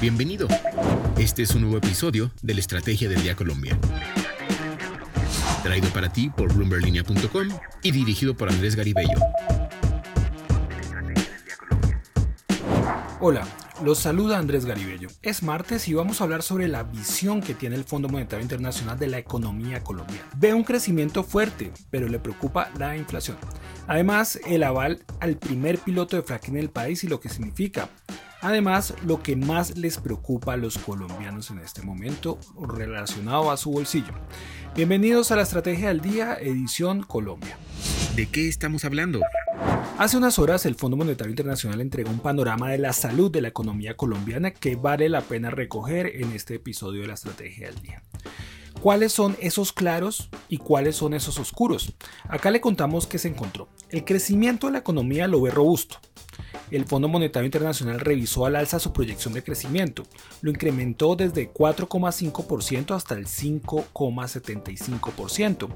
Bienvenido. Este es un nuevo episodio de la Estrategia del Día Colombia. Traído para ti por bloomberlinia.com y dirigido por Andrés Garibello. Hola, los saluda Andrés Garibello. Es martes y vamos a hablar sobre la visión que tiene el Fondo Monetario Internacional de la economía colombiana. Ve un crecimiento fuerte, pero le preocupa la inflación. Además, el aval al primer piloto de fracking en el país y lo que significa Además, lo que más les preocupa a los colombianos en este momento relacionado a su bolsillo. Bienvenidos a la Estrategia del Día, edición Colombia. ¿De qué estamos hablando? Hace unas horas el Fondo Monetario Internacional entregó un panorama de la salud de la economía colombiana que vale la pena recoger en este episodio de la Estrategia del Día. ¿Cuáles son esos claros y cuáles son esos oscuros? Acá le contamos qué se encontró. El crecimiento de la economía lo ve robusto, el Fondo Monetario Internacional revisó al alza su proyección de crecimiento. Lo incrementó desde 4,5% hasta el 5,75%.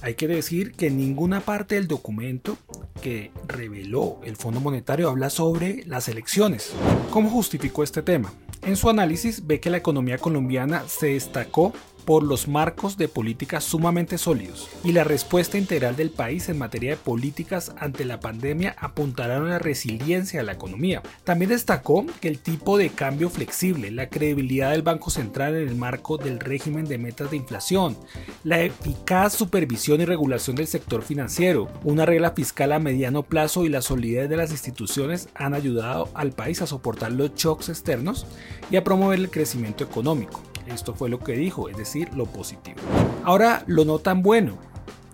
Hay que decir que ninguna parte del documento que reveló el Fondo Monetario habla sobre las elecciones. ¿Cómo justificó este tema? En su análisis ve que la economía colombiana se destacó por los marcos de políticas sumamente sólidos y la respuesta integral del país en materia de políticas ante la pandemia apuntarán a la resiliencia de la economía. También destacó que el tipo de cambio flexible, la credibilidad del Banco Central en el marco del régimen de metas de inflación, la eficaz supervisión y regulación del sector financiero, una regla fiscal a mediano plazo y la solidez de las instituciones han ayudado al país a soportar los shocks externos y a promover el crecimiento económico. Esto fue lo que dijo, es decir, lo positivo. Ahora, lo no tan bueno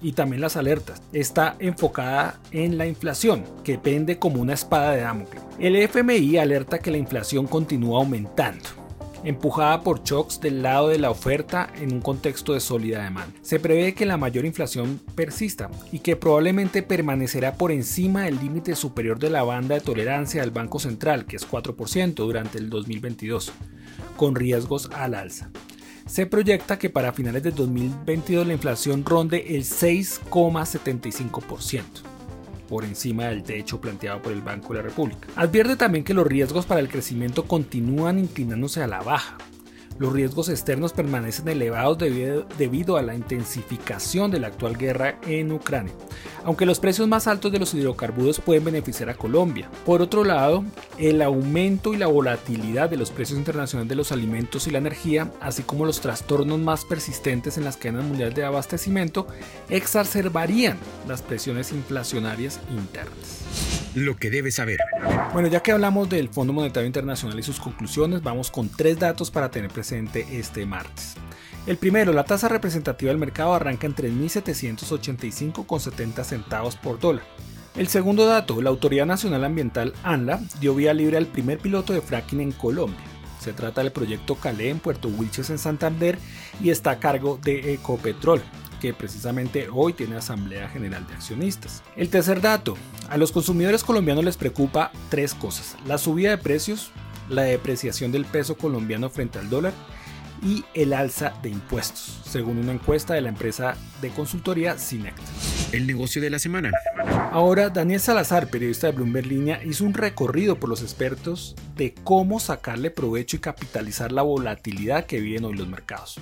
y también las alertas. Está enfocada en la inflación, que pende como una espada de Damocles. El FMI alerta que la inflación continúa aumentando empujada por shocks del lado de la oferta en un contexto de sólida demanda. Se prevé que la mayor inflación persista y que probablemente permanecerá por encima del límite superior de la banda de tolerancia del Banco Central, que es 4% durante el 2022 con riesgos al alza. Se proyecta que para finales de 2022 la inflación ronde el 6,75%, por encima del techo planteado por el Banco de la República. Advierte también que los riesgos para el crecimiento continúan inclinándose a la baja, los riesgos externos permanecen elevados debido, a la intensificación de la actual guerra en Ucrania, aunque los precios más altos de los hidrocarburos pueden beneficiar a Colombia. Por otro lado, el aumento y la volatilidad de los precios internacionales de los alimentos y la energía, así como los trastornos más persistentes en las cadenas mundiales de abastecimiento, exacerbarían las presiones inflacionarias internas lo que debes saber. Bueno, ya que hablamos del Fondo Monetario Internacional y sus conclusiones, vamos con tres datos para tener presente este martes. El primero, la tasa representativa del mercado arranca en 3.785,70 centavos por dólar. El segundo dato, la Autoridad Nacional Ambiental ANLA dio vía libre al primer piloto de fracking en Colombia. Se trata del proyecto Calé en Puerto Wilches en Santander y está a cargo de Ecopetrol que precisamente hoy tiene Asamblea General de Accionistas. El tercer dato, a los consumidores colombianos les preocupa tres cosas, la subida de precios, la depreciación del peso colombiano frente al dólar y el alza de impuestos, según una encuesta de la empresa de consultoría Cinect. El negocio de la semana. Ahora, Daniel Salazar, periodista de Bloomberg Línea, hizo un recorrido por los expertos de cómo sacarle provecho y capitalizar la volatilidad que viven hoy los mercados.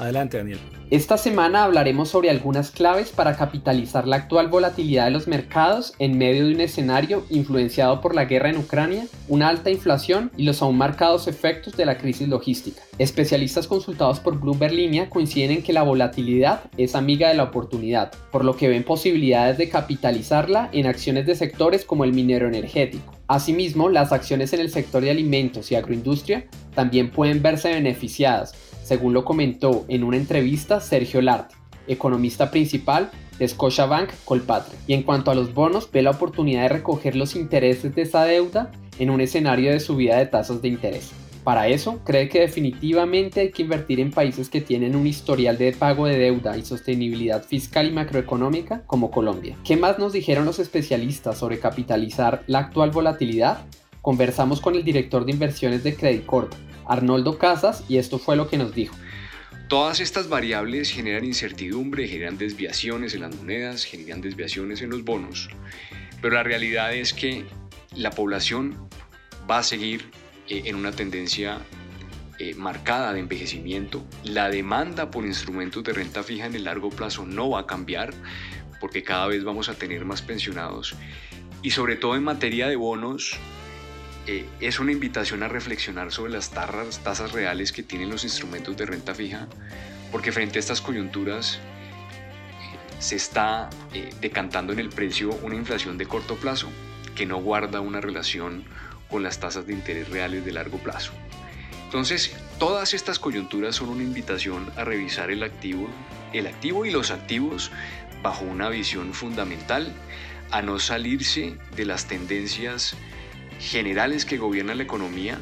Adelante, Daniel. Esta semana hablaremos sobre algunas claves para capitalizar la actual volatilidad de los mercados en medio de un escenario influenciado por la guerra en Ucrania, una alta inflación y los aún marcados efectos de la crisis logística. Especialistas consultados por Bloomberg Línea coinciden en que la volatilidad es amiga de la oportunidad, por lo que ven posibilidades de capitalizarla en acciones de sectores como el minero energético. Asimismo, las acciones en el sector de alimentos y agroindustria también pueden verse beneficiadas según lo comentó en una entrevista Sergio Larte, economista principal de Scotiabank Colpatria. Y en cuanto a los bonos, ve la oportunidad de recoger los intereses de esa deuda en un escenario de subida de tasas de interés. Para eso, cree que definitivamente hay que invertir en países que tienen un historial de pago de deuda y sostenibilidad fiscal y macroeconómica como Colombia. ¿Qué más nos dijeron los especialistas sobre capitalizar la actual volatilidad? Conversamos con el director de inversiones de Credit Corp, Arnoldo Casas y esto fue lo que nos dijo. Todas estas variables generan incertidumbre, generan desviaciones en las monedas, generan desviaciones en los bonos, pero la realidad es que la población va a seguir eh, en una tendencia eh, marcada de envejecimiento. La demanda por instrumentos de renta fija en el largo plazo no va a cambiar porque cada vez vamos a tener más pensionados. Y sobre todo en materia de bonos, eh, es una invitación a reflexionar sobre las tasas, reales que tienen los instrumentos de renta fija, porque frente a estas coyunturas eh, se está decantando en el precio una inflación de corto plazo que no guarda una relación con las tasas de interés reales de largo plazo. Entonces, todas estas coyunturas son una invitación a revisar el activo, el activo y los activos bajo una visión fundamental, a no salirse de las tendencias generales que gobiernan la economía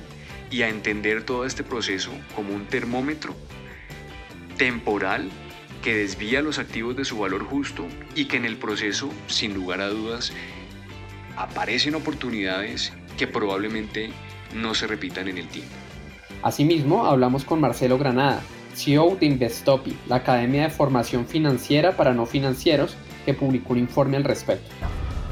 y a entender todo este proceso como un termómetro temporal que desvía los activos de su valor justo y que en el proceso, sin lugar a dudas, aparecen oportunidades que probablemente no se repitan en el tiempo. Asimismo, hablamos con Marcelo Granada, CEO de Investopi, la Academia de Formación Financiera para No Financieros, que publicó un informe al respecto.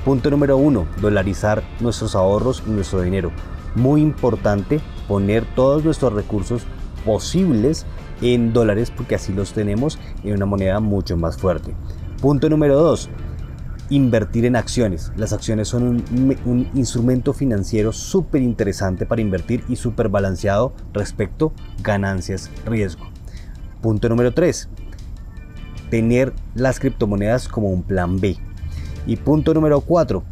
Punto número uno, dolarizar nuestros ahorros y nuestro dinero. Muy importante poner todos nuestros recursos posibles en dólares porque así los tenemos en una moneda mucho más fuerte. Punto número dos, invertir en acciones. Las acciones son un, instrumento financiero súper interesante para invertir y súper balanceado respecto ganancias-riesgo. Punto número 3. Tener las criptomonedas como un plan B. Y punto número 4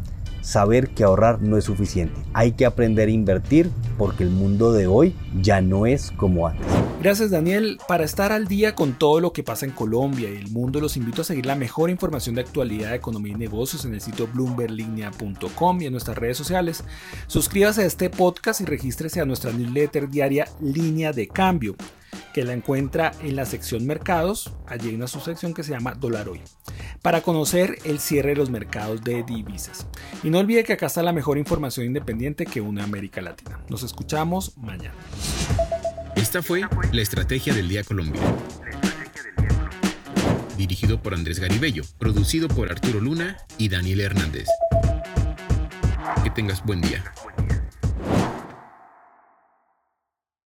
saber que ahorrar no es suficiente. Hay que aprender a invertir porque el mundo de hoy ya no es como antes. Gracias Daniel. Para estar al día con todo lo que pasa en Colombia y el mundo, los invito a seguir la mejor información de actualidad economía y negocios en el sitio bloomberlinia.com y en nuestras redes sociales. Suscríbase a este podcast y regístrese a nuestra newsletter diaria Línea de Cambio que la encuentra en la sección mercados. Allí hay una subsección que se llama Dólar Hoy, para conocer el cierre de los mercados de divisas. Y no olvide que acá está la mejor información independiente que une América Latina. Nos escuchamos mañana. Esta fue la Estrategia del Día Colombia. Dirigido por Andrés Garibello, producido por Arturo Luna y Daniel Hernández. Que tengas buen día.